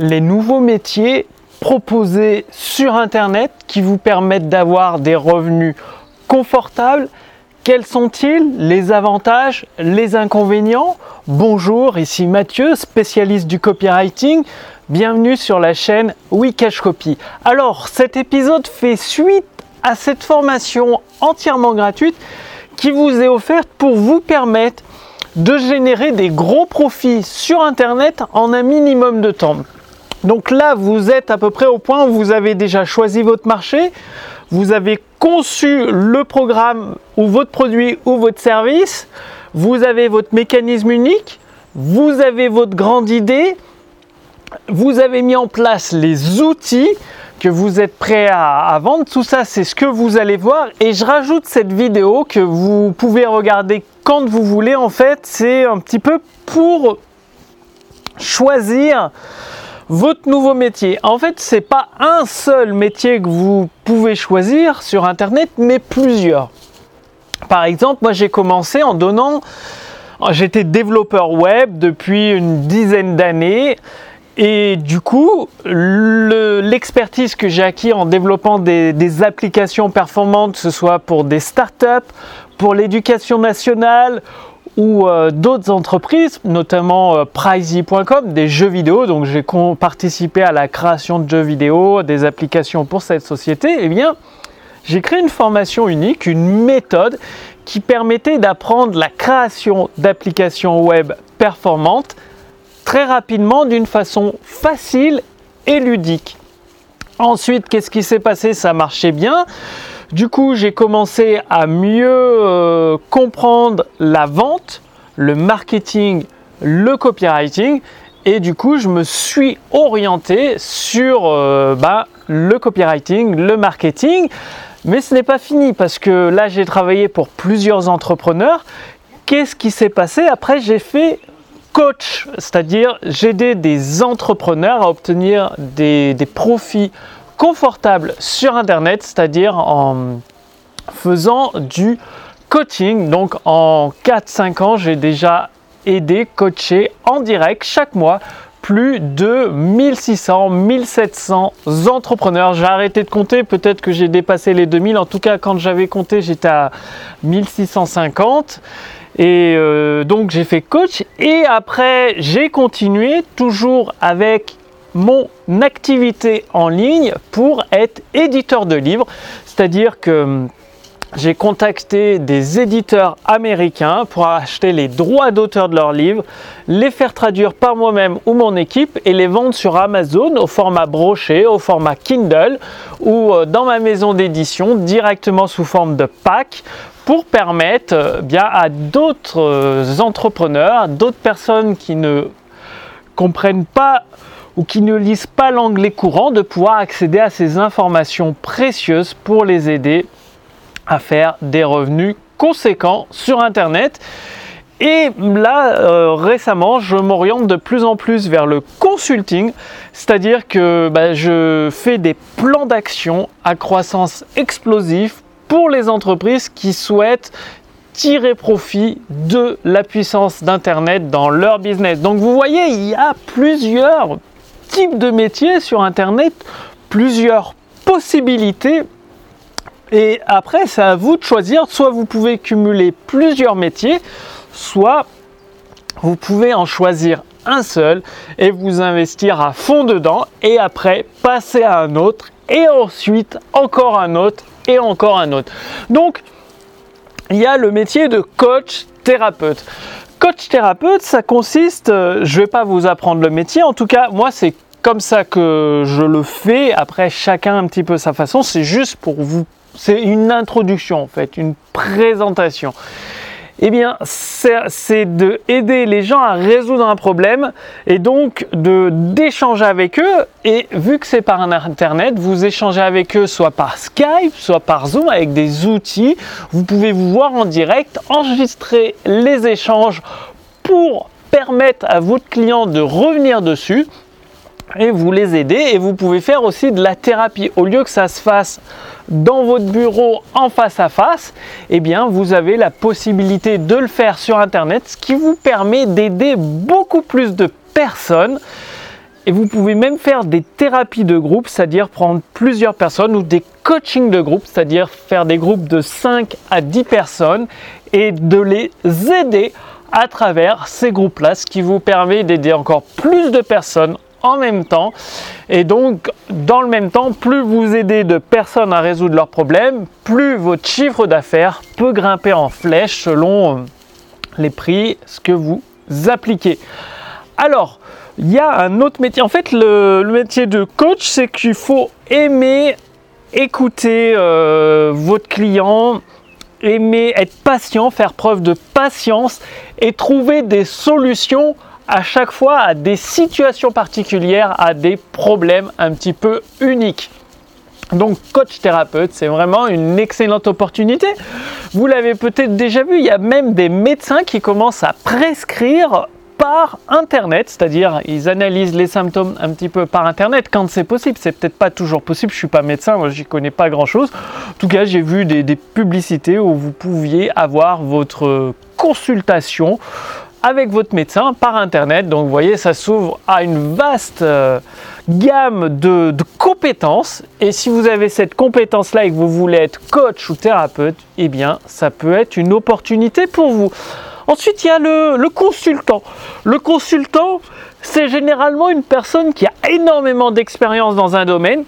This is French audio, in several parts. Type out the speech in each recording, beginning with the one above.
les nouveaux métiers proposés sur Internet qui vous permettent d'avoir des revenus confortables. Quels sont-ils? Les avantages, les inconvénients? Bonjour, ici Mathieu, spécialiste du copywriting. Bienvenue sur la chaîne Wikash Copy. Alors, cet épisode fait suite à cette formation entièrement gratuite qui vous est offerte pour vous permettre de générer des gros profits sur Internet en un minimum de temps. Donc là, vous êtes à peu près au point où vous avez déjà choisi votre marché, vous avez conçu le programme ou votre produit ou votre service, vous avez votre mécanisme unique, vous avez votre grande idée, vous avez mis en place les outils que vous êtes prêt à, vendre. Tout ça, c'est ce que vous allez voir. Et je rajoute cette vidéo que vous pouvez regarder quand vous voulez. En fait, c'est un petit peu pour choisir votre nouveau métier. En fait, c'est pas un seul métier que vous pouvez choisir sur Internet, mais plusieurs. Par exemple, moi j'ai commencé en donnant, j'étais développeur web depuis une dizaine d'années et du coup, l'expertise que j'ai acquis en développant des, applications performantes, que ce soit pour des startups, pour l'éducation nationale euh, d'autres entreprises, notamment euh, Pricey.com, des jeux vidéo. Donc j'ai participé à la création de jeux vidéo, des applications pour cette société. Eh bien, j'ai créé une formation unique, une méthode qui permettait d'apprendre la création d'applications web performantes très rapidement d'une façon facile et ludique. Ensuite, qu'est-ce qui s'est passé? Ça marchait bien. Du coup, j'ai commencé à mieux euh, comprendre la vente, le marketing, le copywriting. Et du coup, je me suis orienté sur euh, bah, le copywriting, le marketing. Mais ce n'est pas fini parce que là, j'ai travaillé pour plusieurs entrepreneurs. Qu'est-ce qui s'est passé? Après, j'ai fait coach, c'est-à-dire j'aidais des entrepreneurs à obtenir des, profits confortables sur Internet, c'est-à-dire en faisant du coaching. Donc en 4-5 ans, j'ai déjà aidé, coaché en direct chaque mois plus de 1600, 1700 entrepreneurs. J'ai arrêté de compter, peut-être que j'ai dépassé les 2000. En tout cas, quand j'avais compté, j'étais à 1650. Et euh, donc j'ai fait coach et après j'ai continué toujours avec mon activité en ligne pour être éditeur de livres. C'est-à-dire que hum, j'ai contacté des éditeurs américains pour acheter les droits d'auteur de leurs livres, les faire traduire par moi-même ou mon équipe et les vendre sur Amazon au format broché, au format Kindle ou euh, dans ma maison d'édition directement sous forme de pack pour permettre euh, bien à d'autres euh, entrepreneurs, d'autres personnes qui ne comprennent pas ou qui ne lisent pas l'anglais courant de pouvoir accéder à ces informations précieuses pour les aider à faire des revenus conséquents sur Internet. Et là, euh, récemment, je m'oriente de plus en plus vers le consulting, c'est-à-dire que bah, je fais des plans d'action à croissance explosive pour les entreprises qui souhaitent tirer profit de la puissance d'Internet dans leur business. Donc vous voyez, il y a plusieurs types de métiers sur Internet, plusieurs possibilités. Et après, c'est à vous de choisir. Soit vous pouvez cumuler plusieurs métiers, soit vous pouvez en choisir un seul et vous investir à fond dedans et après passer à un autre et ensuite encore un autre et encore un autre. Donc, il y a le métier de coach thérapeute. Coach thérapeute, ça consiste, euh, je ne vais pas vous apprendre le métier, en tout cas, moi, c'est comme ça que je le fais. Après, chacun un petit peu sa façon. C'est juste pour vous, c'est une introduction en fait, une présentation eh bien, c'est d'aider les gens à résoudre un problème et donc d'échanger avec eux. Et vu que c'est par Internet, vous échangez avec eux soit par Skype, soit par Zoom avec des outils. Vous pouvez vous voir en direct, enregistrer les échanges pour permettre à votre client de revenir dessus et vous les aider et vous pouvez faire aussi de la thérapie au lieu que ça se fasse dans votre bureau en face à face eh bien vous avez la possibilité de le faire sur internet ce qui vous permet d'aider beaucoup plus de personnes. Et vous pouvez même faire des thérapies de groupe, c'est-à-dire prendre plusieurs personnes ou des coachings de groupe, c'est-à-dire faire des groupes de 5 à 10 personnes et de les aider à travers ces groupes-là, ce qui vous permet d'aider encore plus de personnes en même temps. Et donc, dans le même temps, plus vous aidez de personnes à résoudre leurs problèmes, plus votre chiffre d'affaires peut grimper en flèche selon euh, les prix, ce que vous appliquez. Alors, il y a un autre métier. En fait, le, métier de coach, c'est qu'il faut aimer écouter euh, votre client, aimer être patient, faire preuve de patience et trouver des solutions à chaque fois à des situations particulières, à des problèmes un petit peu uniques. Donc coach thérapeute, c'est vraiment une excellente opportunité. Vous l'avez peut-être déjà vu, il y a même des médecins qui commencent à prescrire par internet, c'est-à-dire ils analysent les symptômes un petit peu par internet quand c'est possible. C'est peut-être pas toujours possible, je suis pas médecin, moi j'y connais pas grand-chose. En tout cas, j'ai vu des, des publicités où vous pouviez avoir votre consultation avec votre médecin par internet. Donc vous voyez, ça s'ouvre à une vaste euh, gamme de, compétences. Et si vous avez cette compétence-là et que vous voulez être coach ou thérapeute, eh bien, ça peut être une opportunité pour vous. Ensuite, il y a le, le consultant. Le consultant, c'est généralement une personne qui a énormément d'expérience dans un domaine,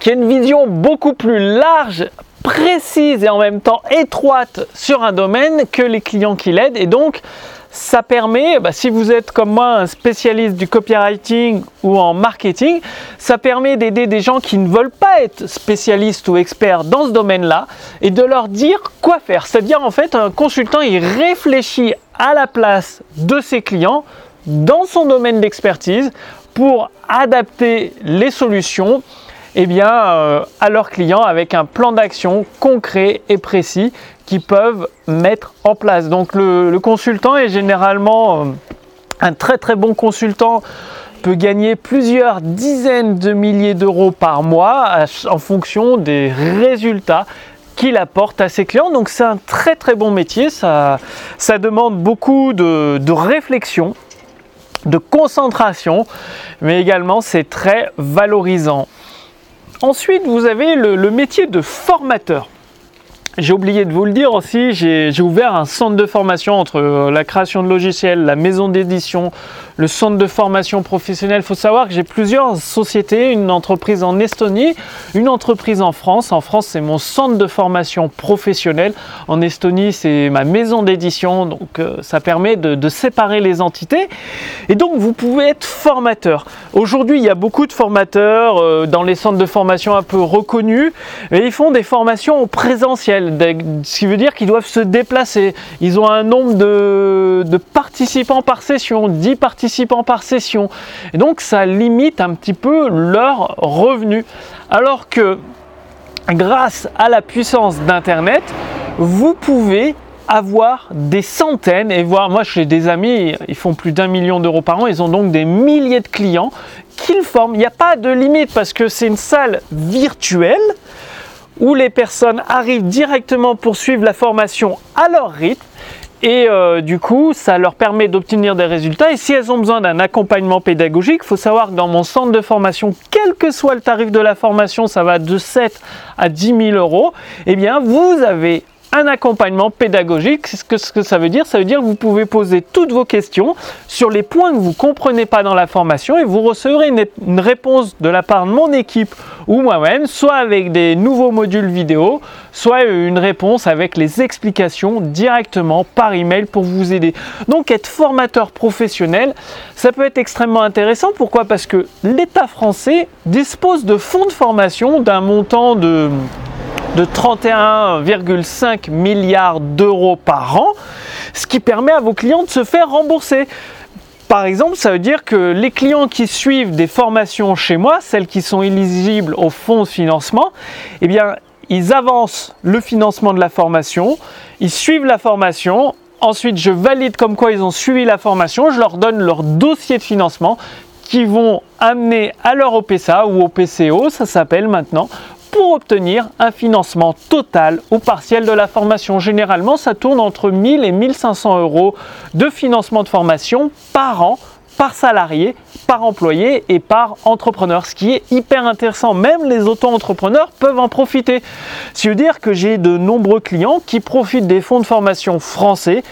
qui a une vision beaucoup plus large précise et en même temps étroite sur un domaine que les clients qui l'aident et donc ça permet, bah, si vous êtes comme moi un spécialiste du copywriting ou en marketing, ça permet d'aider des gens qui ne veulent pas être spécialistes ou experts dans ce domaine-là et de leur dire quoi faire. C'est-à-dire en fait un consultant, il réfléchit à la place de ses clients dans son domaine d'expertise pour adapter les solutions eh bien, euh, à leurs clients avec un plan d'action concret et précis qu'ils peuvent mettre en place. Donc le, consultant est généralement euh, un très très bon consultant peut gagner plusieurs dizaines de milliers d'euros par mois en fonction des résultats qu'il apporte à ses clients. Donc c'est un très très bon métier, ça, ça demande beaucoup de, de réflexion, de concentration, mais également c'est très valorisant. Ensuite, vous avez le, métier de formateur. J'ai oublié de vous le dire aussi, j'ai ouvert un centre de formation entre euh, la création de logiciels, la maison d'édition, le centre de formation professionnelle. Il faut savoir que j'ai plusieurs sociétés, une entreprise en Estonie, une entreprise en France. En France, c'est mon centre de formation professionnelle. En Estonie, c'est ma maison d'édition. Donc, euh, ça permet de, séparer les entités. Et donc, vous pouvez être formateur. Aujourd'hui, il y a beaucoup de formateurs euh, dans les centres de formation un peu reconnus. Et ils font des formations en présentiel, ce qui veut dire qu'ils doivent se déplacer. Ils ont un nombre de, participants par session, 10 participants par session. Donc ça limite un petit peu leurs revenus. Alors que grâce à la puissance d'Internet, vous pouvez avoir des centaines et voir, moi j'ai des amis, ils font plus d'un million d'euros par an, ils ont donc des milliers de clients qu'ils forment. Il n'y a pas de limite parce que c'est une salle virtuelle où les personnes arrivent directement pour suivre la formation à leur rythme et euh, du coup, ça leur permet d'obtenir des résultats. Et si elles ont besoin d'un accompagnement pédagogique, il faut savoir que dans mon centre de formation, quel que soit le tarif de la formation, ça va de 7 à 10 000 euros, eh bien, vous avez un accompagnement pédagogique. Ce que, ce que ça veut dire, ça veut dire que vous pouvez poser toutes vos questions sur les points que vous ne comprenez pas dans la formation et vous recevrez une, réponse de la part de mon équipe ou moi-même, soit avec des nouveaux modules vidéo, soit une réponse avec les explications directement par email pour vous aider. Donc être formateur professionnel, ça peut être extrêmement intéressant. Pourquoi? Parce que l'État français dispose de fonds de formation d'un montant de de 31,5 milliards d'euros par an, ce qui permet à vos clients de se faire rembourser. Par exemple, ça veut dire que les clients qui suivent des formations chez moi, celles qui sont éligibles au fonds de financement, eh bien, ils avancent le financement de la formation, ils suivent la formation, ensuite je valide comme quoi ils ont suivi la formation, je leur donne leur dossier de financement qui vont amener à leur OPSA ou au PCO, ça s'appelle maintenant, pour obtenir un financement total ou partiel de la formation. Généralement, ça tourne entre 1000 et 1500 euros de financement de formation par an par salarié, par employé et par entrepreneur, ce qui est hyper intéressant. Même les auto-entrepreneurs peuvent en profiter. Ce veut dire que j'ai de nombreux clients qui profitent des fonds de formation français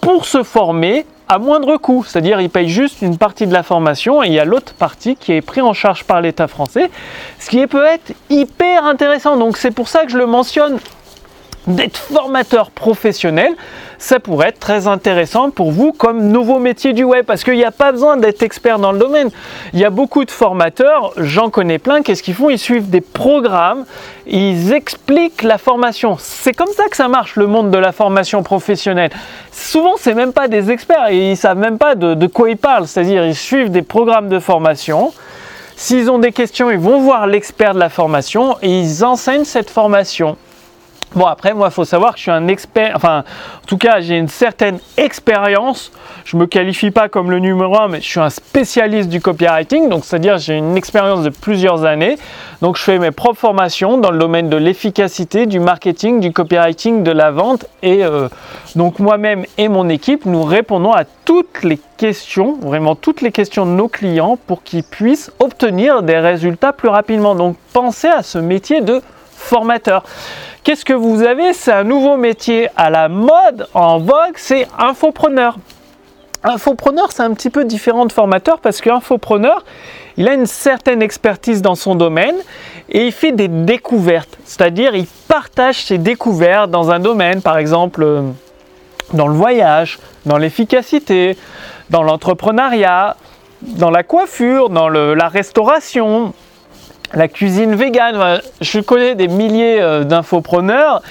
pour se former à moindre coût, c'est-à-dire ils payent juste une partie de la formation et il y a l'autre partie qui est prise en charge par l'État français, ce qui peut être hyper intéressant. Donc c'est pour ça que je le mentionne d'être formateur professionnel, ça pourrait être très intéressant pour vous comme nouveau métier du web parce qu'il n'y a pas besoin d'être expert dans le domaine. Il y a beaucoup de formateurs, j'en connais plein, qu'est-ce qu'ils font? Ils suivent des programmes, ils expliquent la formation. C'est comme ça que ça marche le monde de la formation professionnelle. Souvent, c'est même pas des experts, ils savent même pas de, de quoi ils parlent, c'est-à-dire ils suivent des programmes de formation. S'ils ont des questions, ils vont voir l'expert de la formation et ils enseignent cette formation. Bon, après, moi, il faut savoir que je suis un expert, enfin, en tout cas, j'ai une certaine expérience. Je ne me qualifie pas comme le numéro un, mais je suis un spécialiste du copywriting, donc c'est-à-dire j'ai une expérience de plusieurs années. Donc, je fais mes propres formations dans le domaine de l'efficacité, du marketing, du copywriting, de la vente. Et euh, donc, moi-même et mon équipe, nous répondons à toutes les questions, vraiment toutes les questions de nos clients pour qu'ils puissent obtenir des résultats plus rapidement. Donc, pensez à ce métier de formateur. Qu'est-ce que vous avez? C'est un nouveau métier à la mode, en vogue, c'est infopreneur. Infopreneur, c'est un petit peu différent de formateur parce qu'infopreneur, il a une certaine expertise dans son domaine et il fait des découvertes. C'est-à-dire, il partage ses découvertes dans un domaine, par exemple euh, dans le voyage, dans l'efficacité, dans l'entrepreneuriat, dans la coiffure, dans la restauration, la cuisine végane. Je connais des milliers euh, d'infopreneurs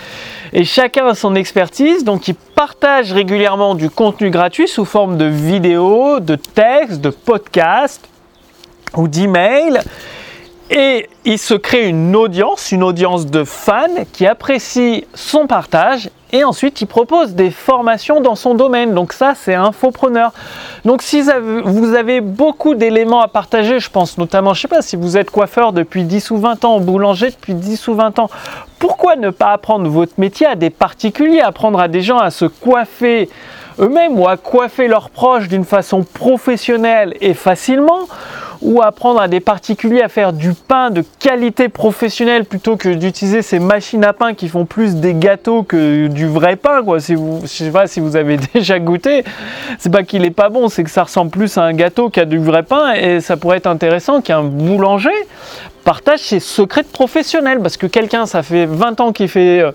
et chacun a son expertise, donc ils partagent régulièrement du contenu gratuit sous forme de vidéos, de textes, de podcasts ou d'emails. Et il se crée une audience, une audience de fans qui apprécient son partage et ensuite il propose des formations dans son domaine. Donc ça, c'est infopreneur. Donc si vous avez beaucoup d'éléments à partager, je pense notamment, je sais pas, si vous êtes coiffeur depuis 10 ou 20 ans, boulanger depuis 10 ou 20 ans, pourquoi ne pas apprendre votre métier à des particuliers, apprendre à des gens à se coiffer eux-mêmes ou à coiffer leurs proches d'une façon professionnelle et facilement? Ou apprendre à des particuliers à faire du pain de qualité professionnelle plutôt que d'utiliser ces machines à pain qui font plus des gâteaux que du vrai pain quoi. Si vous, je si vous avez déjà goûté, c'est pas qu'il est pas bon, c'est que ça ressemble plus à un gâteau qu'à du vrai pain et ça pourrait être intéressant qu'un boulanger partage ses secrets professionnels parce que quelqu'un ça fait 20 ans qu'il fait euh,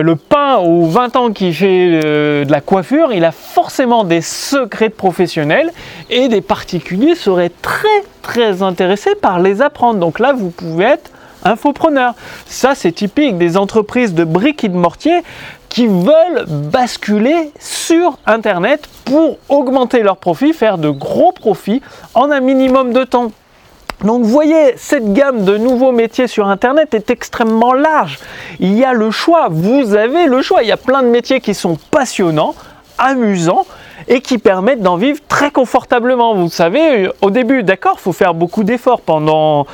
le pain ou 20 ans qui fait euh, de la coiffure, il a forcément des secrets de professionnels et des particuliers seraient très très intéressés par les apprendre. Donc là, vous pouvez être infopreneur. Ça, c'est typique des entreprises de briques et de mortier qui veulent basculer sur Internet pour augmenter leurs profits, faire de gros profits en un minimum de temps. Donc vous voyez, cette gamme de nouveaux métiers sur Internet est extrêmement large. Il y a le choix, vous avez le choix. Il y a plein de métiers qui sont passionnants, amusants et qui permettent d'en vivre très confortablement. Vous savez, au début, d'accord, il faut faire beaucoup d'efforts pendant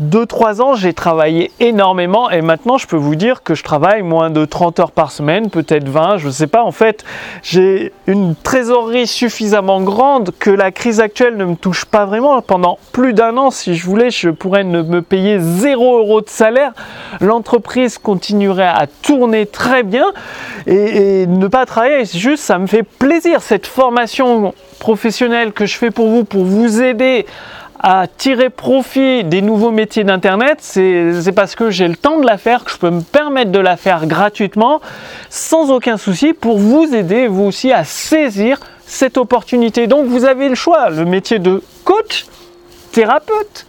2-3 ans, j'ai travaillé énormément et maintenant je peux vous dire que je travaille moins de 30 heures par semaine, peut-être 20, je ne sais pas. En fait, j'ai une trésorerie suffisamment grande que la crise actuelle ne me touche pas vraiment. Pendant plus d'un an, si je voulais, je pourrais ne me payer 0 euros de salaire. L'entreprise continuerait à tourner très bien et, et ne pas travailler. Juste, ça me fait plaisir. Cette formation professionnelle que je fais pour vous, pour vous aider à tirer profit des nouveaux métiers d'Internet, c'est parce que j'ai le temps de la faire, que je peux me permettre de la faire gratuitement, sans aucun souci, pour vous aider, vous aussi, à saisir cette opportunité. Donc vous avez le choix, le métier de coach, thérapeute,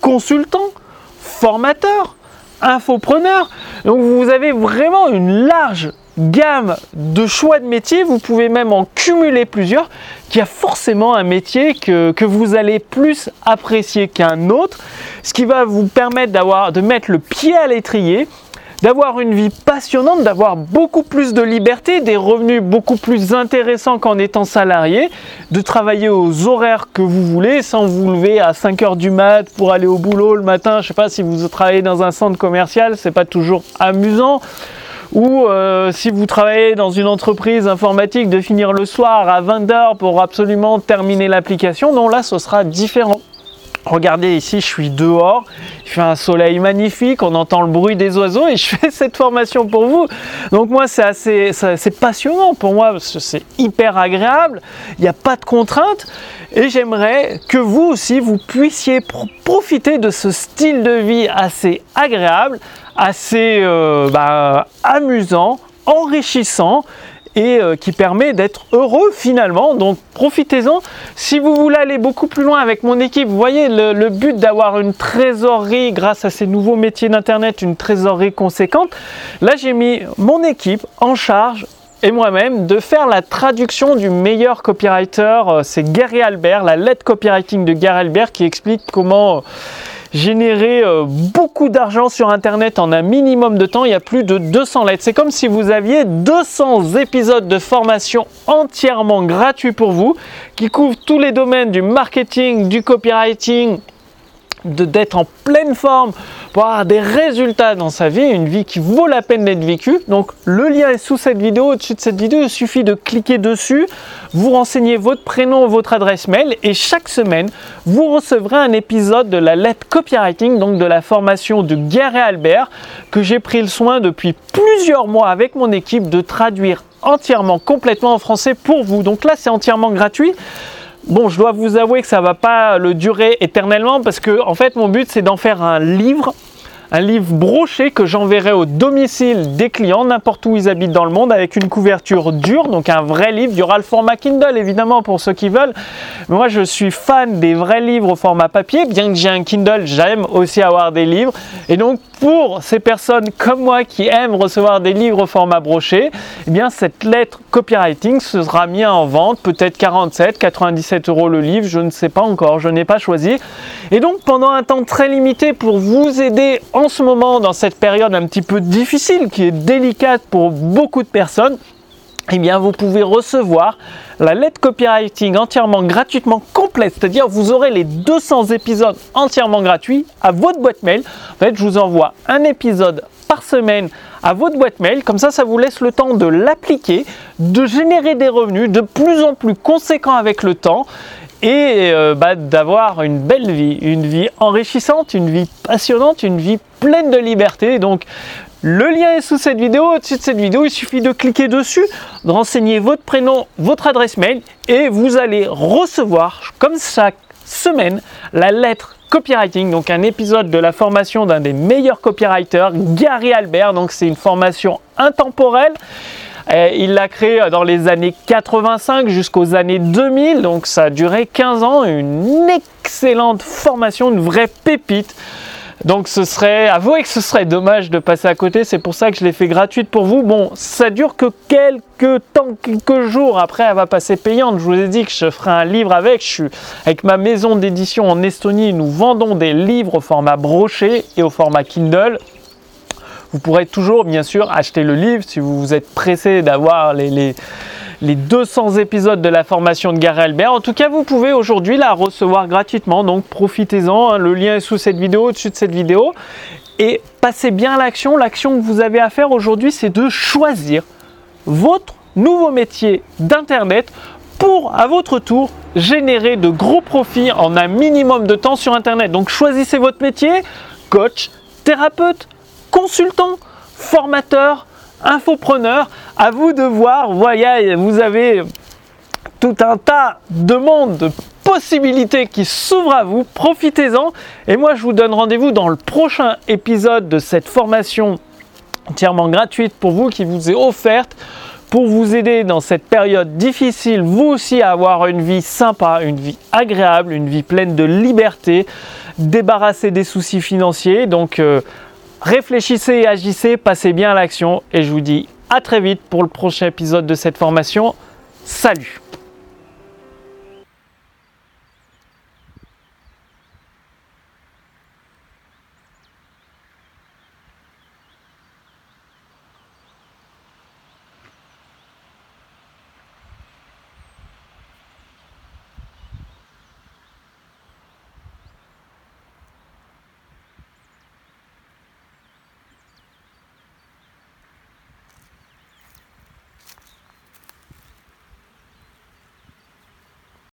consultant, formateur, infopreneur. Donc vous avez vraiment une large gamme de choix de métiers, vous pouvez même en cumuler plusieurs, qui a forcément un métier que, vous allez plus apprécier qu'un autre, ce qui va vous permettre d'avoir, de mettre le pied à l'étrier, d'avoir une vie passionnante, d'avoir beaucoup plus de liberté, des revenus beaucoup plus intéressants qu'en étant salarié, de travailler aux horaires que vous voulez sans vous lever à 5 heures du mat pour aller au boulot le matin. Je sais pas si vous travaillez dans un centre commercial, c'est pas toujours amusant ou euh, si vous travaillez dans une entreprise informatique de finir le soir à 20h pour absolument terminer l'application. Non, là ce sera différent. Regardez ici, je suis dehors, il fait un soleil magnifique, on entend le bruit des oiseaux et je fais cette formation pour vous. Donc moi, c'est assez, passionnant pour moi c'est hyper agréable, il n'y a pas de contraintes et j'aimerais que vous aussi, vous puissiez profiter de ce style de vie assez agréable, assez euh, bah, amusant, enrichissant et euh, qui permet d'être heureux finalement. Donc profitez-en. Si vous voulez aller beaucoup plus loin avec mon équipe, vous voyez le, but d'avoir une trésorerie grâce à ces nouveaux métiers d'Internet, une trésorerie conséquente. Là, j'ai mis mon équipe en charge et moi-même de faire la traduction du meilleur copywriter. Euh, c'est Gary Albert, la lettre copywriting de Gary Albert qui explique comment générer euh, beaucoup d'argent sur Internet en un minimum de temps. Il y a plus de 200 lettres. C'est comme si vous aviez 200 épisodes de formation entièrement gratuits pour vous, qui couvrent tous les domaines du marketing, du copywriting, d'être en pleine forme pour avoir des résultats dans sa vie, une vie qui vaut la peine d'être vécue. Donc le lien est sous cette vidéo, au-dessus de cette vidéo, il suffit de cliquer dessus, vous renseignez votre prénom, votre adresse mail et chaque semaine, vous recevrez un épisode de la lettre copywriting, donc de la formation de Gary Albert, que j'ai pris le soin depuis plusieurs mois avec mon équipe de traduire entièrement, complètement en français pour vous. Donc là, c'est entièrement gratuit. Bon, je dois vous avouer que ça va pas le durer éternellement parce que en fait mon but c'est d'en faire un livre un livre broché que j'enverrai au domicile des clients, n'importe où ils habitent dans le monde, avec une couverture dure, donc un vrai livre. Il y aura le format Kindle évidemment pour ceux qui veulent. moi je suis fan des vrais livres au format papier, bien que j'ai un Kindle, j'aime aussi avoir des livres. Et donc pour ces personnes comme moi qui aiment recevoir des livres au format broché, eh cette lettre copywriting sera mise en vente, peut-être 47, 97 euros le livre, je ne sais pas encore, je n'ai pas choisi. Et donc pendant un temps très limité pour vous aider en ce moment, dans cette période un petit peu difficile, qui est délicate pour beaucoup de personnes, eh bien, vous pouvez recevoir la lettre copywriting entièrement gratuitement complète, c'est-à-dire vous aurez les 200 épisodes entièrement gratuits à votre boîte mail. En fait, je vous envoie un épisode par semaine à votre boîte mail, comme ça, ça vous laisse le temps de l'appliquer, de générer des revenus de plus en plus conséquents avec le temps et euh, bah, d'avoir une belle vie, une vie enrichissante, une vie passionnante, une vie pleine de liberté. Donc le lien est sous cette vidéo. Au-dessus de cette vidéo, il suffit de cliquer dessus, de renseigner votre prénom, votre adresse mail et vous allez recevoir, comme chaque semaine, la lettre copywriting, donc un épisode de la formation d'un des meilleurs copywriters, Gary Albert. Donc c'est une formation intemporelle il l'a créé dans les années 85 jusqu'aux années 2000, donc ça a duré 15 ans, une excellente formation, une vraie pépite. Donc ce serait, avouez que ce serait dommage de passer à côté, c'est pour ça que je l'ai fait gratuite pour vous. Bon, ça dure que quelques temps, quelques jours, après elle va passer payante. Je vous ai dit que je ferai un livre avec, je suis avec ma maison d'édition en Estonie, nous vendons des livres au format broché et au format Kindle. Vous pourrez toujours, bien sûr, acheter le livre si vous vous êtes pressé d'avoir les, les, 200 épisodes de la formation de Gary Albert. En tout cas, vous pouvez aujourd'hui la recevoir gratuitement, donc profitez-en. Hein. Le lien est sous cette vidéo, au-dessus de cette vidéo. Et passez bien à l'action. L'action que vous avez à faire aujourd'hui, c'est de choisir votre nouveau métier d'Internet pour, à votre tour, générer de gros profits en un minimum de temps sur Internet. Donc choisissez votre métier, coach, thérapeute, consultant, formateur, infopreneur. À vous de voir. Voyez, vous avez tout un tas de monde, de possibilités qui s'ouvrent à vous. Profitez-en. Et moi, je vous donne rendez-vous dans le prochain épisode de cette formation entièrement gratuite pour vous qui vous est offerte pour vous aider dans cette période difficile, vous aussi à avoir une vie sympa, une vie agréable, une vie pleine de liberté, débarrasser des soucis financiers. Donc, euh, Réfléchissez et agissez, passez bien à l'action et je vous dis à très vite pour le prochain épisode de cette formation. Salut